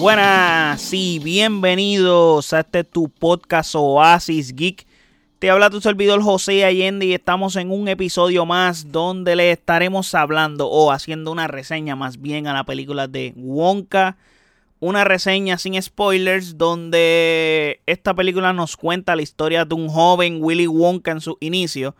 Buenas y bienvenidos a este tu podcast Oasis Geek. Te habla tu servidor José Allende y estamos en un episodio más donde le estaremos hablando o haciendo una reseña más bien a la película de Wonka. Una reseña sin spoilers donde esta película nos cuenta la historia de un joven Willy Wonka en su inicio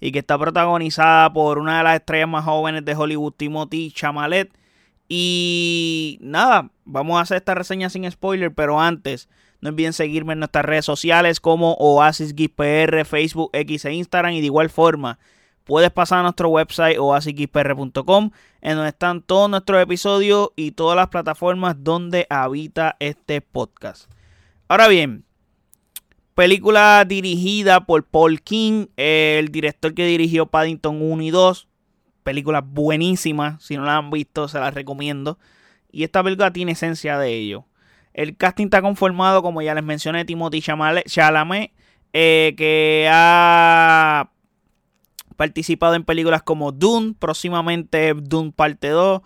y que está protagonizada por una de las estrellas más jóvenes de Hollywood, Timothy Chamalet. Y nada, vamos a hacer esta reseña sin spoiler, pero antes, no olviden seguirme en nuestras redes sociales como Oasis PR, Facebook, X e Instagram. Y de igual forma, puedes pasar a nuestro website oasisxpr.com, en donde están todos nuestros episodios y todas las plataformas donde habita este podcast. Ahora bien, Película dirigida por Paul King, el director que dirigió Paddington 1 y 2. Película buenísima, si no la han visto se la recomiendo. Y esta película tiene esencia de ello. El casting está conformado, como ya les mencioné, Timothy Chalamet, eh, que ha participado en películas como Dune, próximamente Dune Parte 2,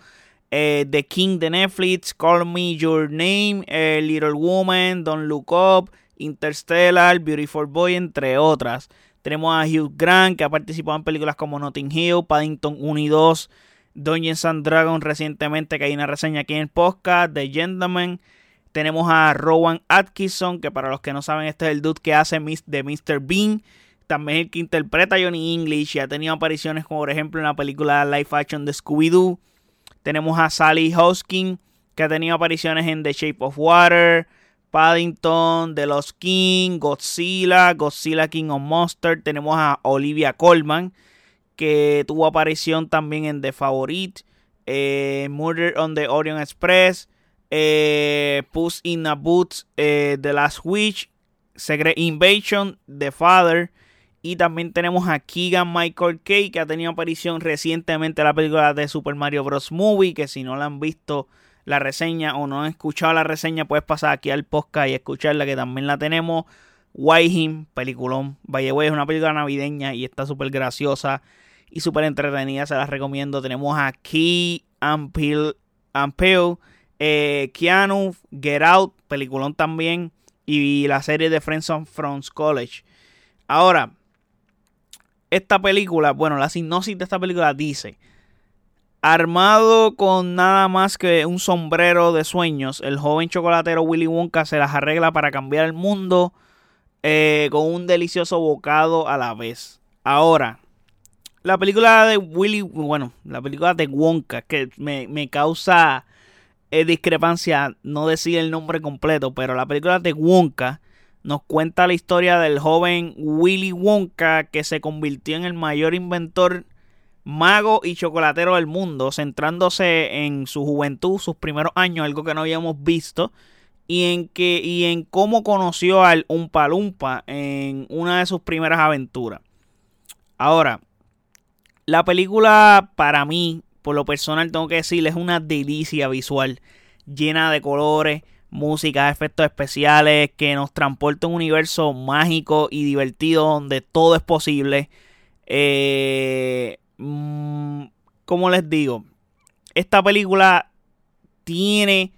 eh, The King de Netflix, Call Me Your Name, eh, Little Woman, Don't Look Up, Interstellar, Beautiful Boy, entre otras. Tenemos a Hugh Grant, que ha participado en películas como Notting Hill, Paddington 1 y 2, Dungeons and Dragons recientemente, que hay una reseña aquí en el podcast, The Gentleman. Tenemos a Rowan Atkinson, que para los que no saben, este es el dude que hace de Mr. Bean. También el que interpreta a Johnny English y ha tenido apariciones como por ejemplo en la película live action de Scooby-Doo. Tenemos a Sally Hoskin, que ha tenido apariciones en The Shape of Water, Paddington, The Lost King, Godzilla, Godzilla King of Monsters. Tenemos a Olivia Colman, que tuvo aparición también en The Favorite, eh, Murder on the Orion Express, eh, Puss in a Boots, eh, The Last Witch, Secret Invasion, The Father. Y también tenemos a Keegan Michael Kay, que ha tenido aparición recientemente en la película de Super Mario Bros. Movie, que si no la han visto la reseña o no han escuchado la reseña, puedes pasar aquí al podcast y escucharla, que también la tenemos. Him, peliculón. Vaya, es una película navideña y está súper graciosa y súper entretenida, se las recomiendo. Tenemos a Key Ampil, Ampel, eh, Keanu, Get Out, peliculón también, y la serie de Friends on Friends College. Ahora, esta película, bueno, la sinopsis de esta película dice Armado con nada más que un sombrero de sueños, el joven chocolatero Willy Wonka se las arregla para cambiar el mundo eh, con un delicioso bocado a la vez. Ahora, la película de Willy, bueno, la película de Wonka, que me, causa eh, discrepancia no decir el nombre completo, pero la película de Wonka nos cuenta la historia del joven Willy Wonka que se convirtió en el mayor inventor mago y chocolatero del mundo, centrándose en su juventud, sus primeros años, algo que no habíamos visto, y en que y en cómo conoció al Umpalumpa en una de sus primeras aventuras. Ahora, la película para mí, por lo personal tengo que decirle, es una delicia visual, llena de colores, música, efectos especiales, que nos transporta a un universo mágico y divertido donde todo es posible. Eh, mmm, como les digo, esta película tiene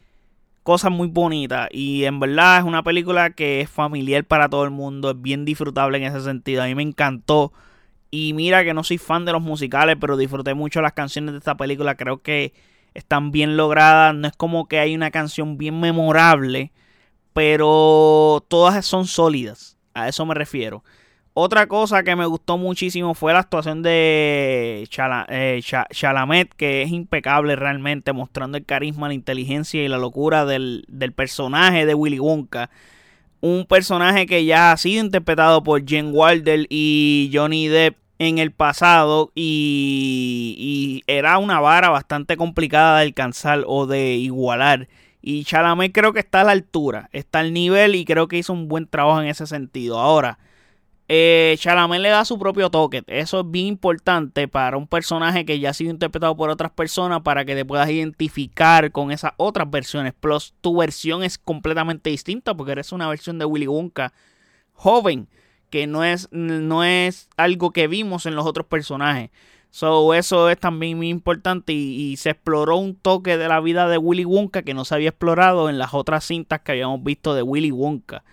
cosas muy bonitas y en verdad es una película que es familiar para todo el mundo, es bien disfrutable en ese sentido. A mí me encantó. Y mira que no soy fan de los musicales, pero disfruté mucho las canciones de esta película. Creo que están bien logradas. No es como que hay una canción bien memorable, pero todas son sólidas. A eso me refiero. Otra cosa que me gustó muchísimo fue la actuación de eh, Chalamet, que es impecable realmente, mostrando el carisma, la inteligencia y la locura del, personaje de Willy Wonka. Un personaje que ya ha sido interpretado por Jen Wilder y Johnny Depp en el pasado y, y, era una vara bastante complicada de alcanzar o de igualar. Y Chalamet creo que está a la altura, está al nivel y creo que hizo un buen trabajo en ese sentido. Ahora, eh, Chalamet le da su propio toque. Eso es bien importante para un personaje que ya ha sido interpretado por otras personas para que te puedas identificar con esas otras versiones. Plus, tu versión es completamente distinta porque eres una versión de Willy Wonka joven, que no es, no es algo que vimos en los otros personajes. So, eso es también muy importante y, se exploró un toque de la vida de Willy Wonka que no se había explorado en las otras cintas que habíamos visto de Willy Wonka.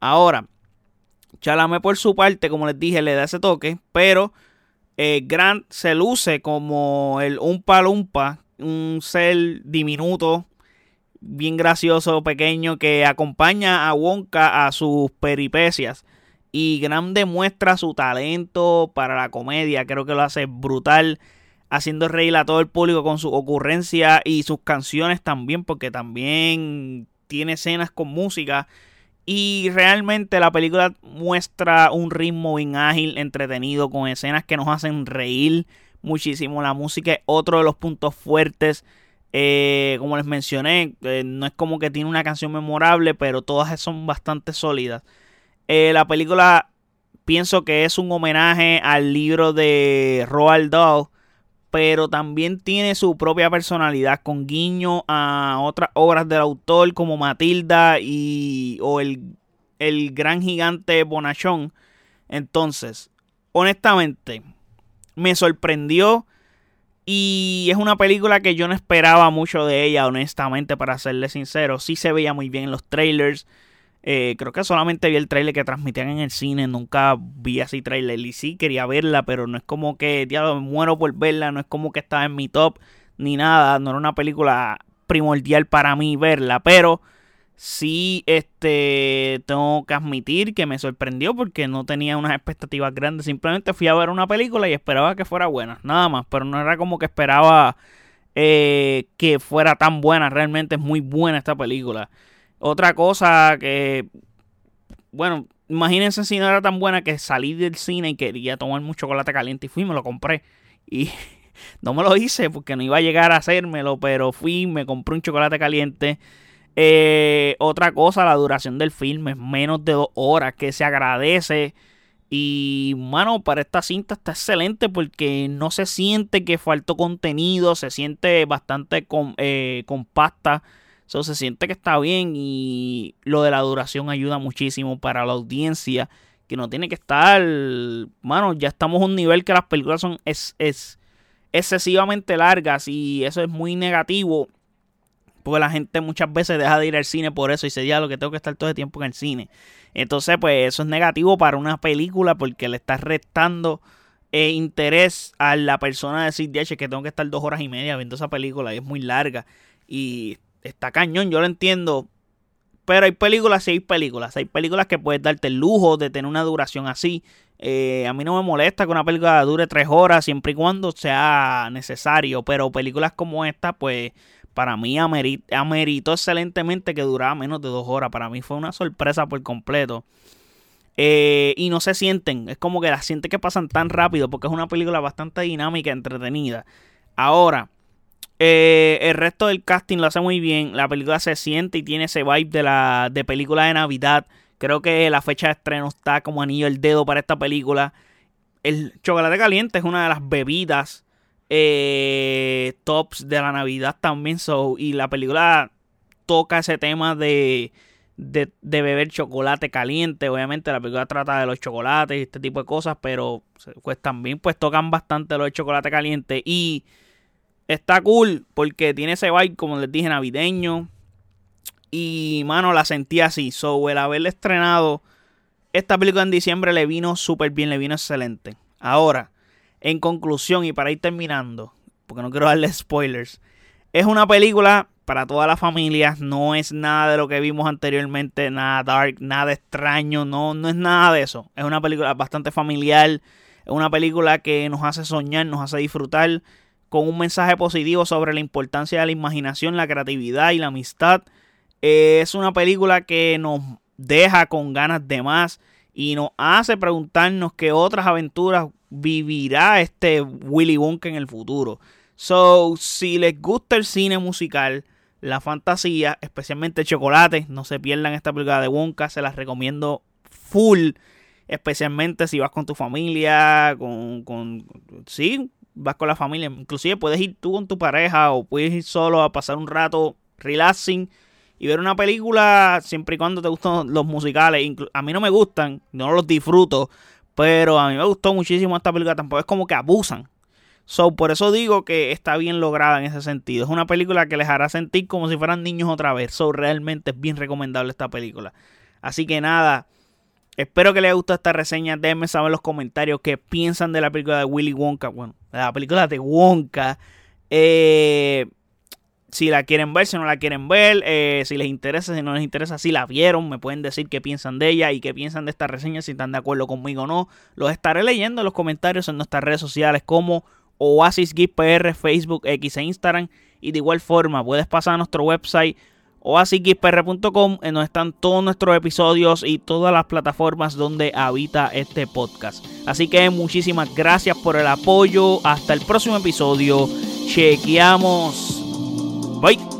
Ahora, Chalame por su parte, como les dije, le da ese toque, pero eh, Grant se luce como el Umpa Lumpa, un ser diminuto, bien gracioso, pequeño, que acompaña a Wonka a sus peripecias. Y Grant demuestra su talento para la comedia, creo que lo hace brutal, haciendo reír a todo el público con su ocurrencia y sus canciones también, porque también tiene escenas con música y realmente la película muestra un ritmo bien ágil, entretenido, con escenas que nos hacen reír muchísimo. La música es otro de los puntos fuertes. Eh, como les mencioné, eh, no es como que tiene una canción memorable, pero todas son bastante sólidas. Eh, la película pienso que es un homenaje al libro de Roald Dahl pero también tiene su propia personalidad con guiño a otras obras del autor como Matilda y o el, el gran gigante Bonachón. Entonces, honestamente, me sorprendió y es una película que yo no esperaba mucho de ella, honestamente, para serle sincero. Sí se veía muy bien en los trailers. Eh, creo que solamente vi el trailer que transmitían en el cine, nunca vi así trailer y sí quería verla, pero no es como que, diablo, me muero por verla, no es como que estaba en mi top ni nada, no era una película primordial para mí verla, pero sí este tengo que admitir que me sorprendió porque no tenía unas expectativas grandes, simplemente fui a ver una película y esperaba que fuera buena, nada más, pero no era como que esperaba eh, que fuera tan buena, realmente es muy buena esta película. Otra cosa que, bueno, imagínense si no era tan buena que salí del cine y quería tomar mucho chocolate caliente y fui y me lo compré. Y no me lo hice porque no iba a llegar a hacérmelo, pero fui, me compré un chocolate caliente. Eh, otra cosa, la duración del filme es menos de dos horas, que se agradece. Y, mano, para esta cinta está excelente porque no se siente que faltó contenido, se siente bastante eh, compacta eso se siente que está bien y lo de la duración ayuda muchísimo para la audiencia que no tiene que estar, mano, ya estamos a un nivel que las películas son es, es excesivamente largas y eso es muy negativo porque la gente muchas veces deja de ir al cine por eso y se dice, lo que tengo que estar todo el tiempo en el cine. Entonces, pues eso es negativo para una película porque le está restando eh, interés a la persona de decir, que tengo que estar dos horas y media viendo esa película y es muy larga. Y está cañón, yo lo entiendo. Pero hay películas y hay películas. Hay películas que puedes darte el lujo de tener una duración así. Eh, a mí no me molesta que una película dure tres horas siempre y cuando sea necesario. Pero películas como esta, pues para mí ameritó excelentemente que durara menos de dos horas. Para mí fue una sorpresa por completo. Eh, y no se sienten, es como que las sientes que pasan tan rápido porque es una película bastante dinámica, entretenida. Ahora, eh, el resto del casting lo hace muy bien. La película se siente y tiene ese vibe de la de película de Navidad. Creo que la fecha de estreno está como anillo el dedo para esta película. El chocolate caliente es una de las bebidas eh, tops de la Navidad también. So, y la película toca ese tema de, de, beber chocolate caliente. Obviamente la película trata de los chocolates y este tipo de cosas. Pero pues también pues tocan bastante lo de chocolate caliente. Y está cool porque tiene ese vibe, como les dije, navideño. Y, mano, la sentí así. So, el haberle estrenado esta película en diciembre le vino súper bien, le vino excelente. Ahora, en conclusión y para ir terminando, porque no quiero darle spoilers, es una película para toda la familia, no es nada de lo que vimos anteriormente, nada dark, nada extraño, no, no es nada de eso. Es una película bastante familiar, es una película que nos hace soñar, nos hace disfrutar con un mensaje positivo sobre la importancia de la imaginación, la creatividad y la amistad. es una película que nos deja con ganas de más y nos hace preguntarnos qué otras aventuras vivirá este Willy Wonka en el futuro. So, si les gusta el cine musical, la fantasía, especialmente chocolate, no se pierdan esta película de Wonka, se las recomiendo full, especialmente si vas con tu familia, con, con sí, vas con la familia. Inclusive puedes ir tú con tu pareja o puedes ir solo a pasar un rato relaxing y ver una película siempre y cuando te gustan los musicales. A mí no me gustan, no los disfruto, pero a mí me gustó muchísimo esta película. Tampoco es como que abusan. So, por eso digo que está bien lograda en ese sentido. Es una película que les hará sentir como si fueran niños otra vez. So, realmente es bien recomendable esta película. Así que nada, espero que les haya gustado esta reseña. Déjenme saber en los comentarios qué piensan de la película de Willy Wonka. Bueno, la película de Wonka. Eh, si la quieren ver, si no la quieren ver, eh, si les interesa, si no les interesa, si la vieron, me pueden decir qué piensan de ella y qué piensan de esta reseña, si están de acuerdo conmigo o no. Los estaré leyendo en los comentarios en nuestras redes sociales como Oasis PR, Facebook, X e Instagram. Y de igual forma, puedes pasar a nuestro website oasisgpr.com en donde están todos nuestros episodios y todas las plataformas donde habita este podcast. Así que muchísimas gracias por el apoyo. Hasta el próximo episodio. Chequeamos. Bye.